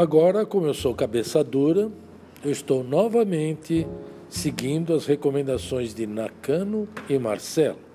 Agora, como eu sou cabeça dura, eu estou novamente seguindo as recomendações de Nakano e Marcelo.